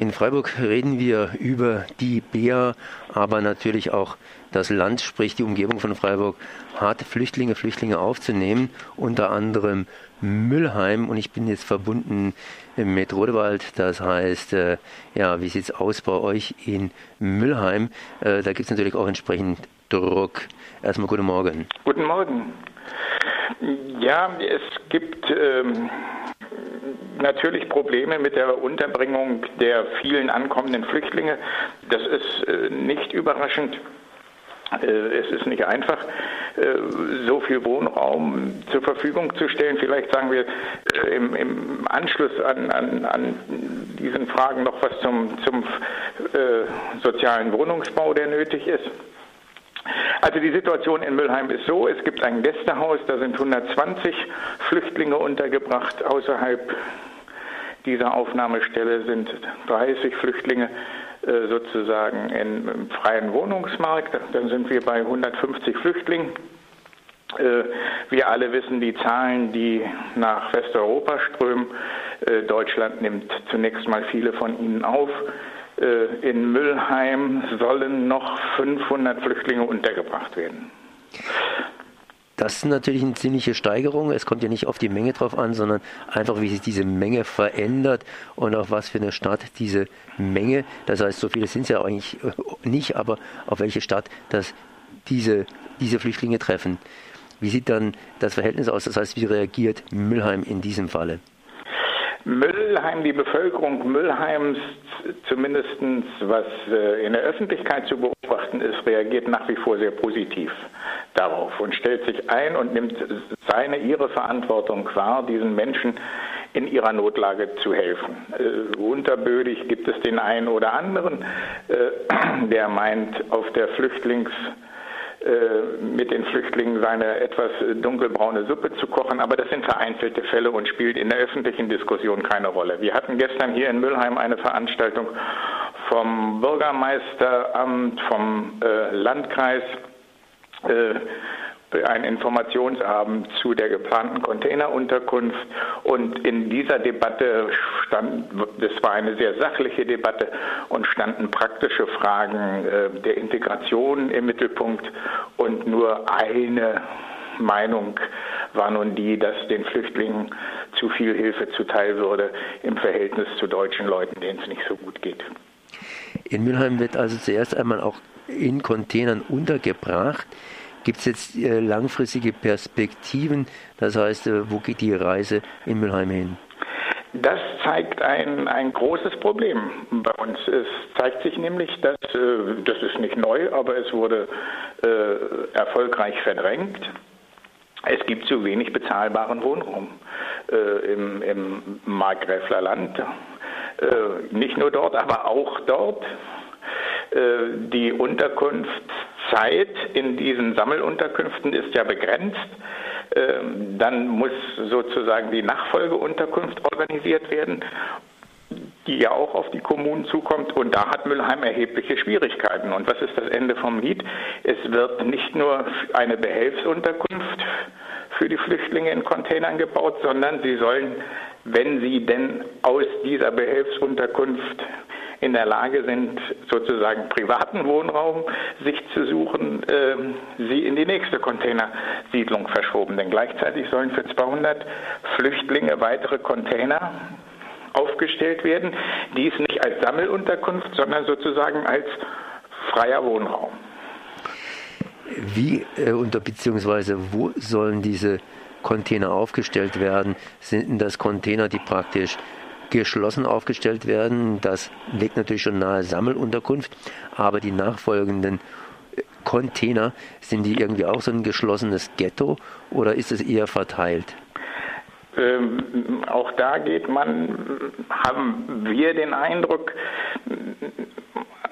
In Freiburg reden wir über die Bär, aber natürlich auch das Land, sprich die Umgebung von Freiburg, hat Flüchtlinge, Flüchtlinge aufzunehmen, unter anderem Müllheim. Und ich bin jetzt verbunden mit Rodewald. Das heißt, äh, ja, wie sieht es aus bei euch in Müllheim? Äh, da gibt es natürlich auch entsprechend Druck. Erstmal guten Morgen. Guten Morgen. Ja, es gibt ähm, natürlich Probleme mit der Unterbringung der vielen ankommenden Flüchtlinge. Das ist äh, nicht überraschend. Äh, es ist nicht einfach, äh, so viel Wohnraum zur Verfügung zu stellen. Vielleicht sagen wir im, im Anschluss an, an, an, diesen Fragen noch was zum, zum äh, sozialen Wohnungsbau, der nötig ist. Also die Situation in Müllheim ist so, es gibt ein Gästehaus, da sind 120 Flüchtlinge untergebracht. Außerhalb dieser Aufnahmestelle sind 30 Flüchtlinge äh, sozusagen im freien Wohnungsmarkt. Dann sind wir bei 150 Flüchtlingen. Äh, wir alle wissen die Zahlen, die nach Westeuropa strömen. Äh, Deutschland nimmt zunächst mal viele von ihnen auf. In Müllheim sollen noch 500 Flüchtlinge untergebracht werden. Das ist natürlich eine ziemliche Steigerung. Es kommt ja nicht auf die Menge drauf an, sondern einfach, wie sich diese Menge verändert und auf was für eine Stadt diese Menge, das heißt, so viele sind es ja eigentlich äh, nicht, aber auf welche Stadt dass diese, diese Flüchtlinge treffen. Wie sieht dann das Verhältnis aus? Das heißt, wie reagiert Müllheim in diesem Falle? Müllheim, die Bevölkerung Müllheims, zumindest was äh, in der Öffentlichkeit zu beobachten ist, reagiert nach wie vor sehr positiv darauf und stellt sich ein und nimmt seine, ihre Verantwortung wahr, diesen Menschen in ihrer Notlage zu helfen. Äh, unterbödig gibt es den einen oder anderen, äh, der meint, auf der Flüchtlings- äh, mit den Flüchtlingen seine etwas dunkelbraune Suppe zu kochen, aber das sind vereinzelte Fälle und spielt in der öffentlichen Diskussion keine Rolle. Wir hatten gestern hier in Müllheim eine Veranstaltung vom Bürgermeisteramt, vom äh, Landkreis, äh, ein Informationsabend zu der geplanten Containerunterkunft. Und in dieser Debatte stand, das war eine sehr sachliche Debatte und standen praktische Fragen äh, der Integration im Mittelpunkt und nur eine Meinung war nun die, dass den Flüchtlingen zu viel Hilfe zuteil würde im Verhältnis zu deutschen Leuten, denen es nicht so gut geht. In Mülheim wird also zuerst einmal auch in Containern untergebracht. Gibt es jetzt äh, langfristige Perspektiven? Das heißt, äh, wo geht die Reise in Mülheim hin? Das zeigt ein, ein großes Problem bei uns. Es zeigt sich nämlich, dass, äh, das ist nicht neu, aber es wurde äh, erfolgreich verdrängt. Es gibt zu wenig bezahlbaren Wohnraum äh, im, im Markgräfler Land. Äh, nicht nur dort, aber auch dort. Die Unterkunft Zeit in diesen Sammelunterkünften ist ja begrenzt. Ähm, dann muss sozusagen die Nachfolgeunterkunft organisiert werden die ja auch auf die Kommunen zukommt. Und da hat Müllheim erhebliche Schwierigkeiten. Und was ist das Ende vom Lied? Es wird nicht nur eine Behelfsunterkunft für die Flüchtlinge in Containern gebaut, sondern sie sollen, wenn sie denn aus dieser Behelfsunterkunft in der Lage sind, sozusagen privaten Wohnraum sich zu suchen, äh, sie in die nächste Containersiedlung verschoben. Denn gleichzeitig sollen für 200 Flüchtlinge weitere Container aufgestellt werden, dies nicht als Sammelunterkunft, sondern sozusagen als freier Wohnraum. Wie äh, unter beziehungsweise wo sollen diese Container aufgestellt werden? Sind das Container, die praktisch geschlossen aufgestellt werden. Das legt natürlich schon nahe Sammelunterkunft, aber die nachfolgenden Container, sind die irgendwie auch so ein geschlossenes Ghetto oder ist es eher verteilt? Ähm, auch da geht man, haben wir den Eindruck,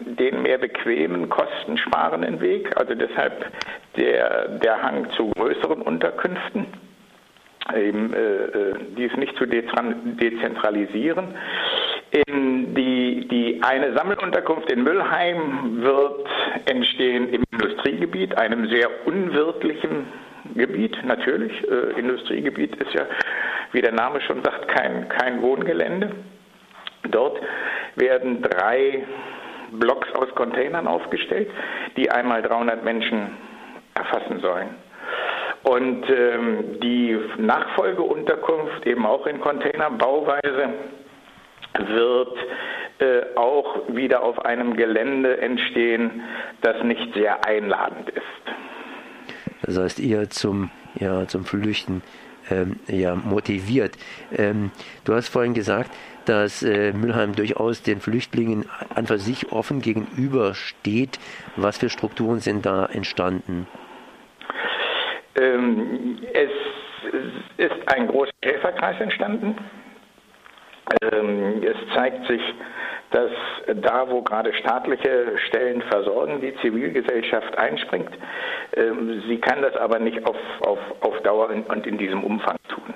den mehr bequemen, kostensparenden Weg, also deshalb der, der Hang zu größeren Unterkünften eben äh, äh, dies nicht zu dezentralisieren. In die, die, eine Sammelunterkunft in Müllheim wird entstehen im Industriegebiet, einem sehr unwirtlichen Gebiet, natürlich. Äh, Industriegebiet ist ja, wie der Name schon sagt, kein, kein Wohngelände. Dort werden drei Blocks aus Containern aufgestellt, die einmal 300 Menschen erfassen sollen. Und ähm, die Nachfolgeunterkunft, eben auch in Containerbauweise, wird äh, auch wieder auf einem Gelände entstehen, das nicht sehr einladend ist. Das heißt eher zum, ja, zum Flüchten ähm, ja, motiviert. Ähm, du hast vorhin gesagt, dass äh, Mülheim durchaus den Flüchtlingen an für sich offen gegenübersteht. Was für Strukturen sind da entstanden? Ähm, es ist ein großer Helferkreis entstanden. Ähm, es zeigt sich, dass da, wo gerade staatliche Stellen versorgen, die Zivilgesellschaft einspringt. Ähm, sie kann das aber nicht auf, auf, auf Dauer und in diesem Umfang tun.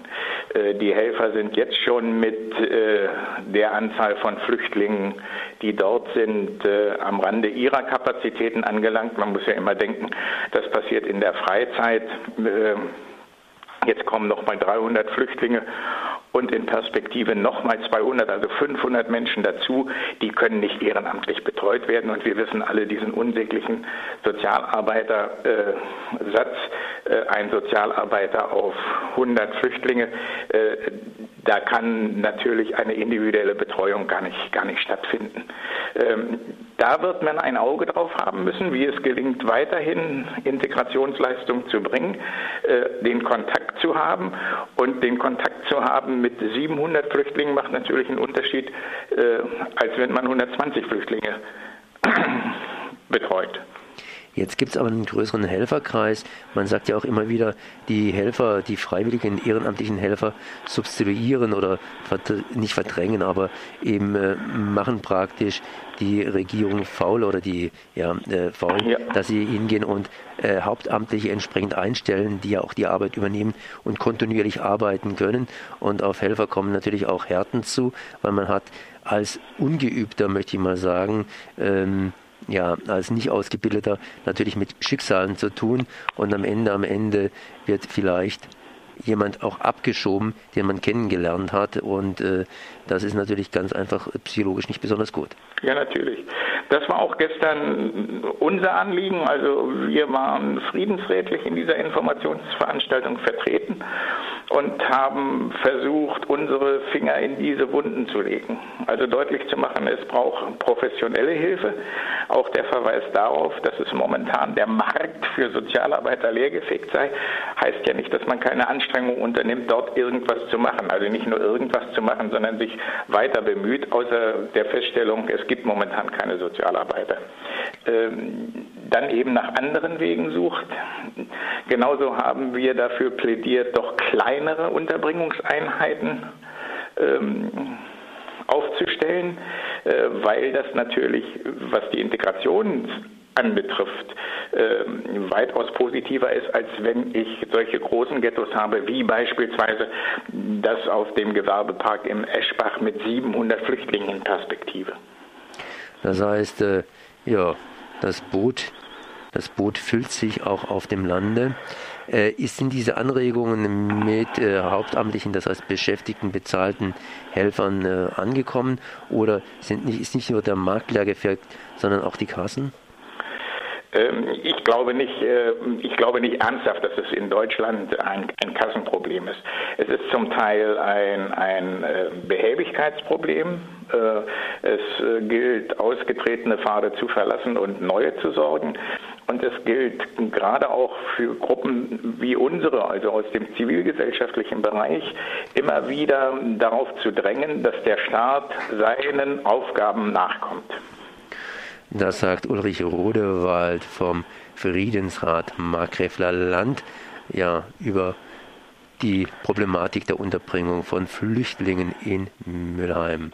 Äh, die Helfer sind jetzt schon mit äh, der Anzahl von Flüchtlingen, die dort sind, äh, am Rande ihrer Kapazitäten angelangt. Man muss ja immer denken, das passiert in der Freizeit. Jetzt kommen noch mal 300 Flüchtlinge und in Perspektive nochmal 200, also 500 Menschen dazu, die können nicht ehrenamtlich betreut werden. Und wir wissen alle diesen unsäglichen Sozialarbeiter-Satz, äh, ein Sozialarbeiter auf 100 Flüchtlinge, äh, da kann natürlich eine individuelle Betreuung gar nicht, gar nicht stattfinden. Ähm, da wird man ein Auge drauf haben müssen, wie es gelingt, weiterhin Integrationsleistung zu bringen, äh, den Kontakt zu haben und den Kontakt zu haben mit 700 Flüchtlingen macht natürlich einen Unterschied, äh, als wenn man 120 Flüchtlinge betreut. Jetzt gibt es aber einen größeren Helferkreis. Man sagt ja auch immer wieder, die Helfer, die freiwilligen ehrenamtlichen Helfer substituieren oder nicht verdrängen, aber eben äh, machen praktisch die Regierung faul oder die ja, äh, faul, ja. dass sie hingehen und äh, Hauptamtliche entsprechend einstellen, die ja auch die Arbeit übernehmen und kontinuierlich arbeiten können. Und auf Helfer kommen natürlich auch Härten zu, weil man hat als Ungeübter, möchte ich mal sagen, ähm, ja, als nicht ausgebildeter natürlich mit Schicksalen zu tun und am Ende, am Ende wird vielleicht jemand auch abgeschoben, den man kennengelernt hat und äh, das ist natürlich ganz einfach psychologisch nicht besonders gut. Ja, natürlich. Das war auch gestern unser Anliegen. Also wir waren friedensrätlich in dieser Informationsveranstaltung vertreten und haben versucht, unsere Finger in diese Wunden zu legen. Also deutlich zu machen, es braucht professionelle Hilfe. Auch der Verweis darauf, dass es momentan der Markt für Sozialarbeiter leergefegt sei, heißt ja nicht, dass man keine Anstrengung unternimmt, dort irgendwas zu machen. Also nicht nur irgendwas zu machen, sondern sich weiter bemüht, außer der Feststellung, es gibt momentan keine Sozialarbeiter. Ähm, dann eben nach anderen Wegen sucht. Genauso haben wir dafür plädiert, doch kleinere Unterbringungseinheiten ähm, aufzustellen, äh, weil das natürlich, was die Integration anbetrifft, äh, weitaus positiver ist, als wenn ich solche großen Ghettos habe, wie beispielsweise das auf dem Gewerbepark im Eschbach mit 700 Flüchtlingen in Perspektive. Das heißt, äh, ja, das Boot, das Boot füllt sich auch auf dem Lande. Äh, sind diese Anregungen mit äh, hauptamtlichen, das heißt beschäftigten, bezahlten Helfern äh, angekommen oder sind nicht, ist nicht nur der gefärbt, sondern auch die Kassen? Ähm, ich glaube nicht, äh, ich glaube nicht ernsthaft, dass es in Deutschland ein, ein Kassenproblem ist. Es ist zum Teil ein, ein äh, Behäbigkeitsproblem. Äh, es gilt, ausgetretene Pfade zu verlassen und neue zu sorgen. Und es gilt gerade auch für Gruppen wie unsere, also aus dem zivilgesellschaftlichen Bereich, immer wieder darauf zu drängen, dass der Staat seinen Aufgaben nachkommt. Das sagt Ulrich Rodewald vom Friedensrat Markgräfler Land ja, über die Problematik der Unterbringung von Flüchtlingen in Mülheim.